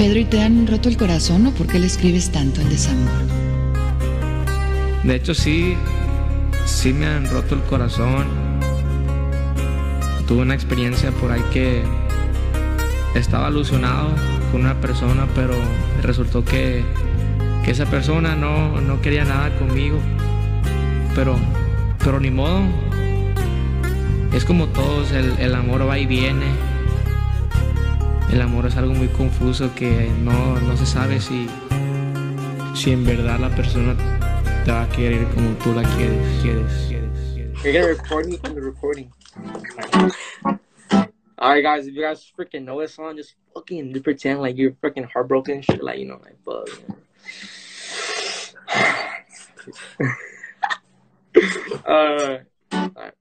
Pedro, ¿y te han roto el corazón o por qué le escribes tanto el desamor? De hecho, sí, sí me han roto el corazón. Tuve una experiencia por ahí que estaba alusionado con una persona, pero resultó que, que esa persona no, no, quería nada conmigo. Pero, pero ni modo. Es como todos, el, el amor va y viene. El amor es algo muy confuso que no, no se sabe si, si en verdad la persona te va a querer como tú la quieres. quieres, quieres, quieres. You're gonna record me from the recording. Alright guys, if you guys freaking know this song, just fucking just pretend like you're freaking heartbroken and shit, like you know, like fuck. uh, alright.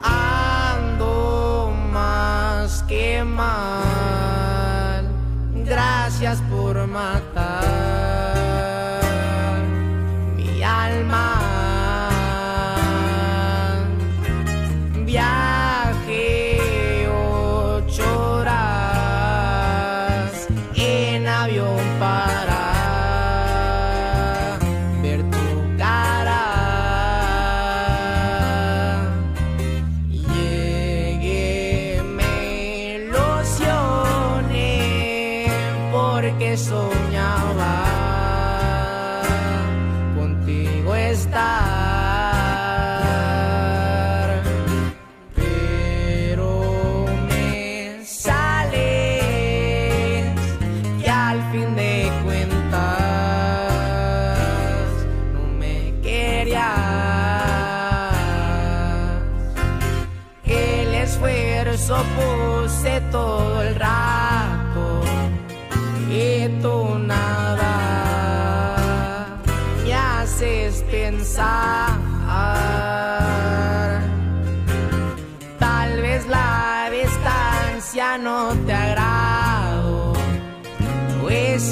Ando que mal. Gracias por matar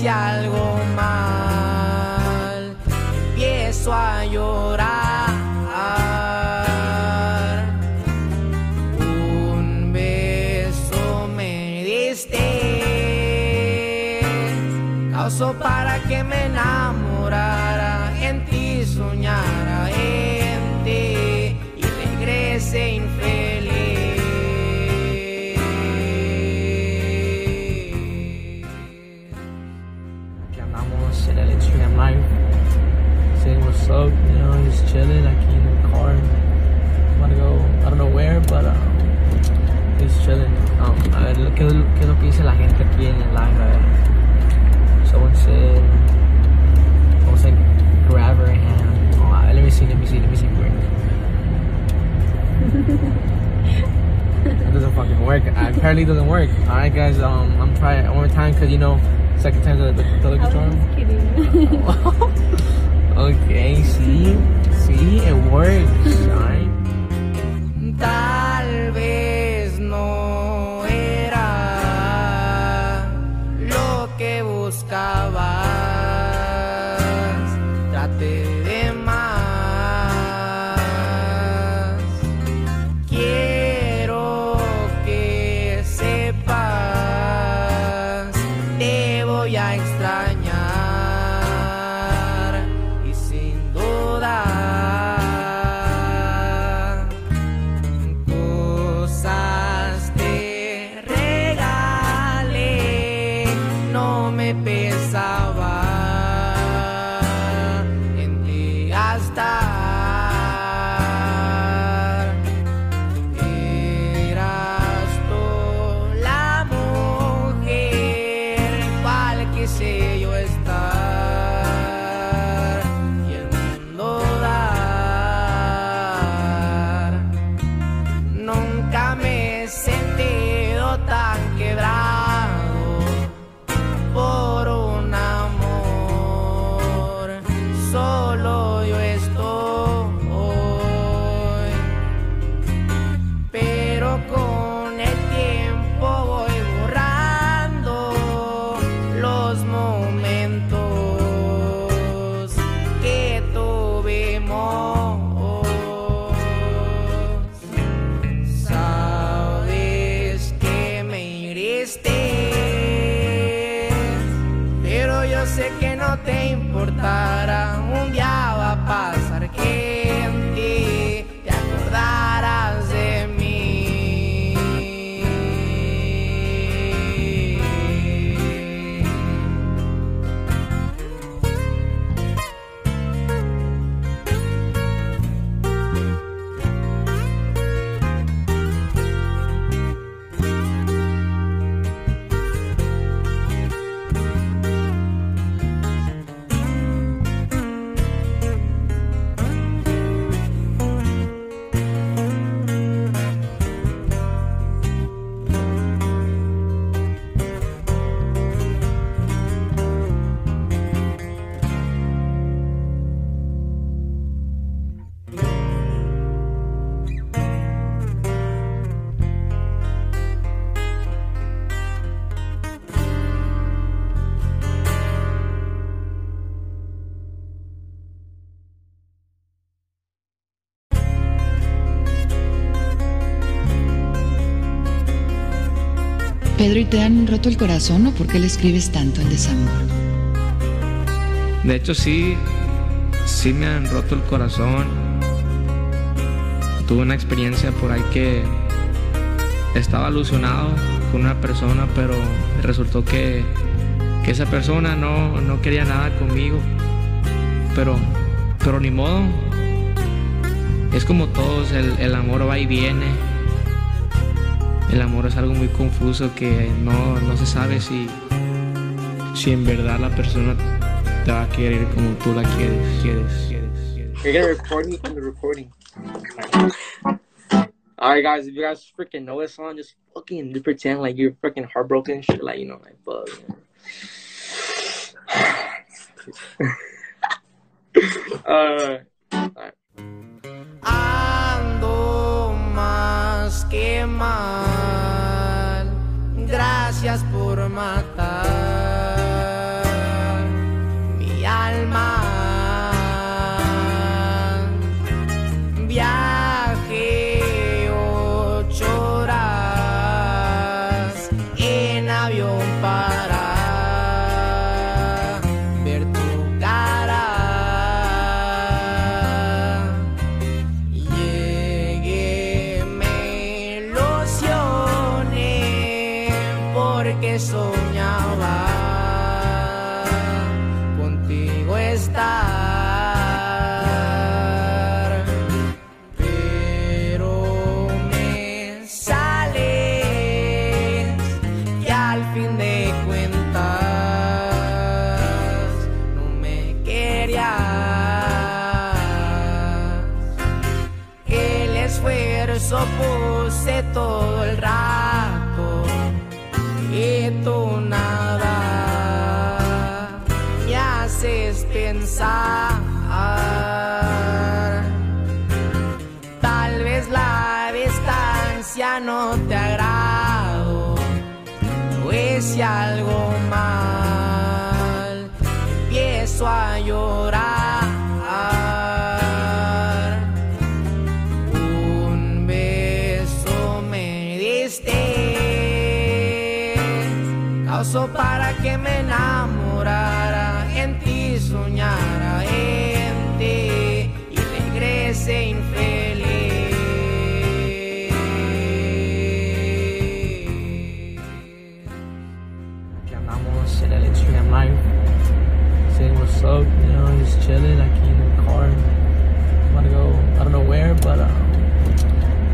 algo mal empiezo a llorar. Just chilling aquí en el car. I'm gonna go, I don't know where, but um, just chilling. Um, a ver, ¿qué, ¿qué es lo que dice la gente aquí en el live? A ver. Someone said, someone said, grab her hand. Oh, ver, let me see, let me see, let me see. Where. It doesn't fucking work. Apparently, it doesn't work. All right, guys. Um, I'm trying one more time because you know, second time's the, the, the lucky charm. okay, see, see, it works. me Pedro, ¿y te han roto el corazón o por qué le escribes tanto en desamor? De hecho, sí, sí me han roto el corazón. Tuve una experiencia por ahí que estaba ilusionado con una persona, pero resultó que, que esa persona no, no quería nada conmigo. Pero, pero ni modo. Es como todos, el, el amor va y viene. El amor es algo muy confuso que no, no se sabe si, si en verdad la persona te va a querer como tú la quieres. quieres, quieres. You're gonna record me from the recording. Alright, guys, if you guys freaking know this song, just fucking pretend like you're freaking heartbroken shit, like, you know, like, fuck. uh, alright. Ando más que mal. Gracias por matar mi alma. Viajé ocho horas en avión para El esfuerzo puse todo el rato y tú nada me haces pensar. Tal vez la distancia no te agrado o si algo mal empiezo a causó para que me enamorara, en ti soñara, en ti y regrese infeliz. Aquí andamos en el Instagram Live. Saying what's up, you know, just chilling aquí en el car. I'm to go, I don't know where, but um,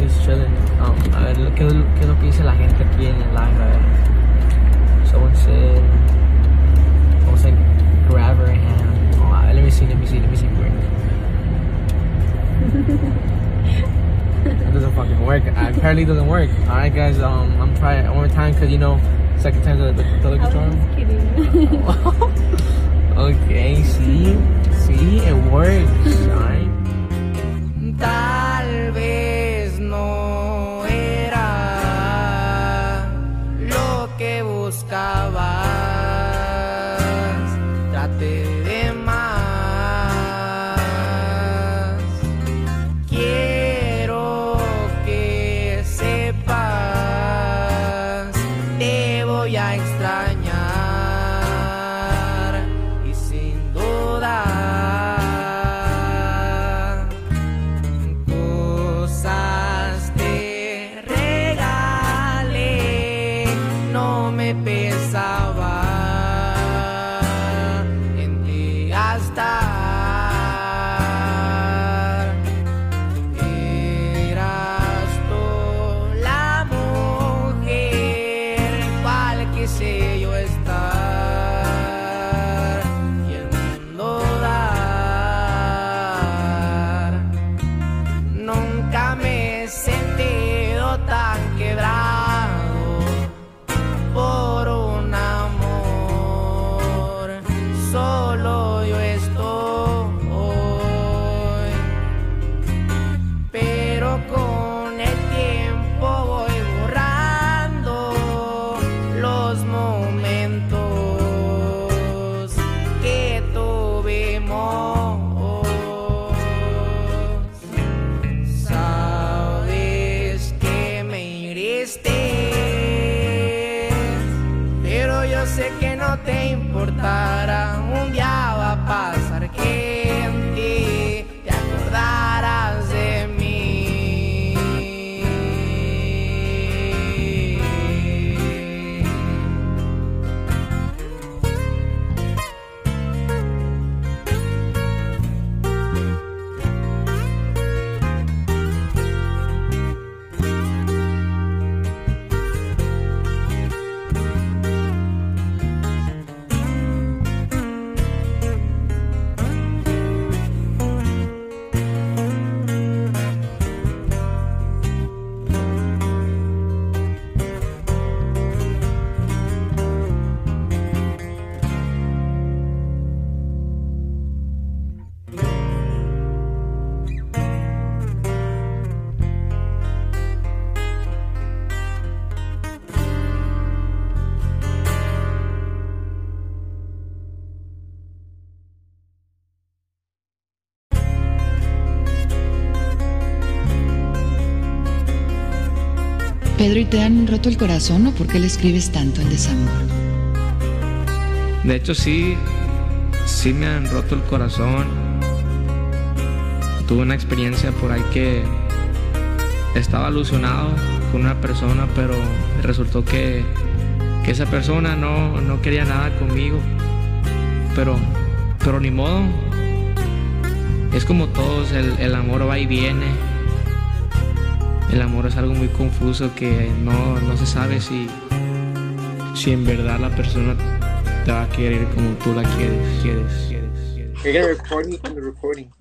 just chilling. Um, a ver, ¿qué, ¿qué es lo que dice la gente aquí en el live? Apparently, doesn't work. All right, guys. Um, I'm trying one more time because you know, second time's the, the, the lucky charm. kidding. okay, see, see, it works. moment. Pedro, ¿y te han roto el corazón o por qué le escribes tanto el desamor? De hecho, sí, sí me han roto el corazón. Tuve una experiencia por ahí que estaba ilusionado con una persona, pero resultó que, que esa persona no, no quería nada conmigo. Pero, pero ni modo. Es como todos, el, el amor va y viene. El amor es algo muy confuso que no, no se sabe si, si en verdad la persona te va a querer como tú la quieres. You're gonna record me from the recording.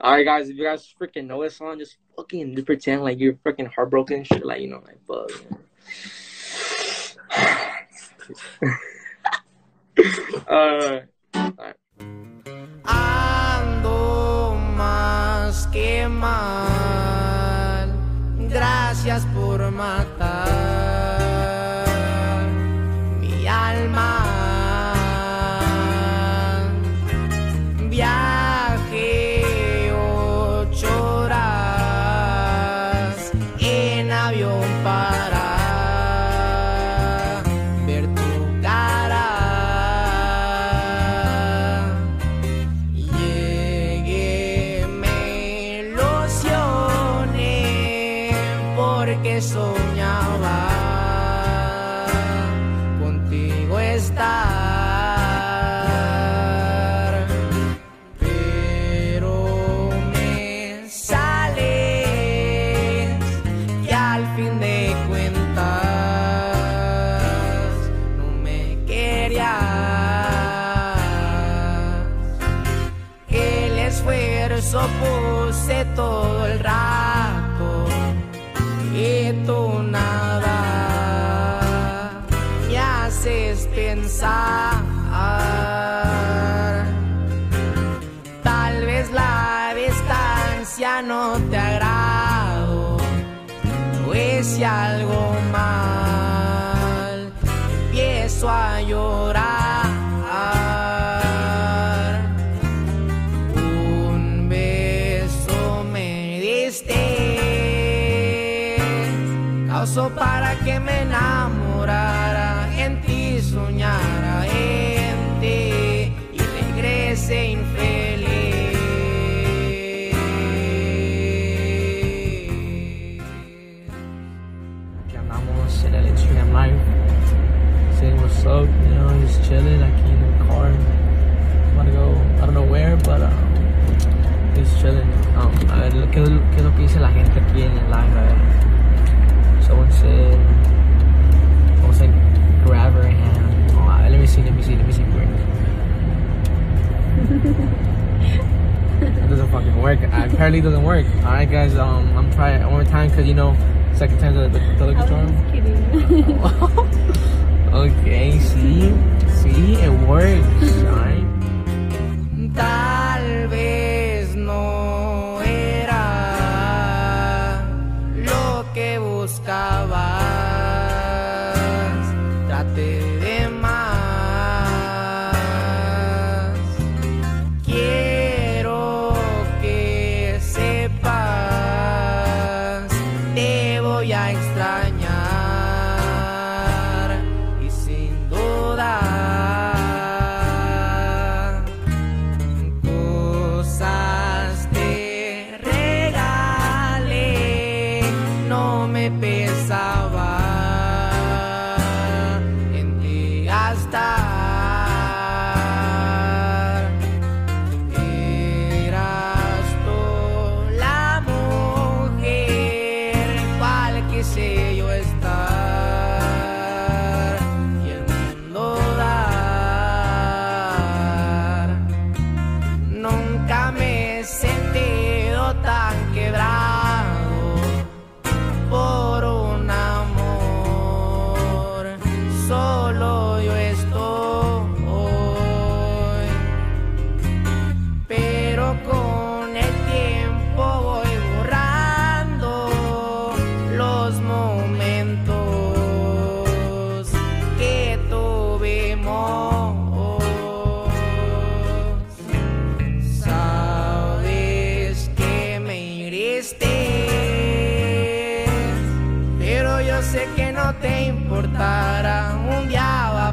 Alright, guys, if you guys freaking know this song, just fucking pretend like you're freaking heartbroken and shit, like, you know, like, fuck. uh, So. Pensar. Tal vez la distancia no te agrado o si algo mal. Empiezo a regrese Apparently, doesn't work. All right, guys. Um, I'm trying one more time because you know, second time the the, the lucky I charm. kidding. okay, see, see, it works. pero yo sé que no te importará un día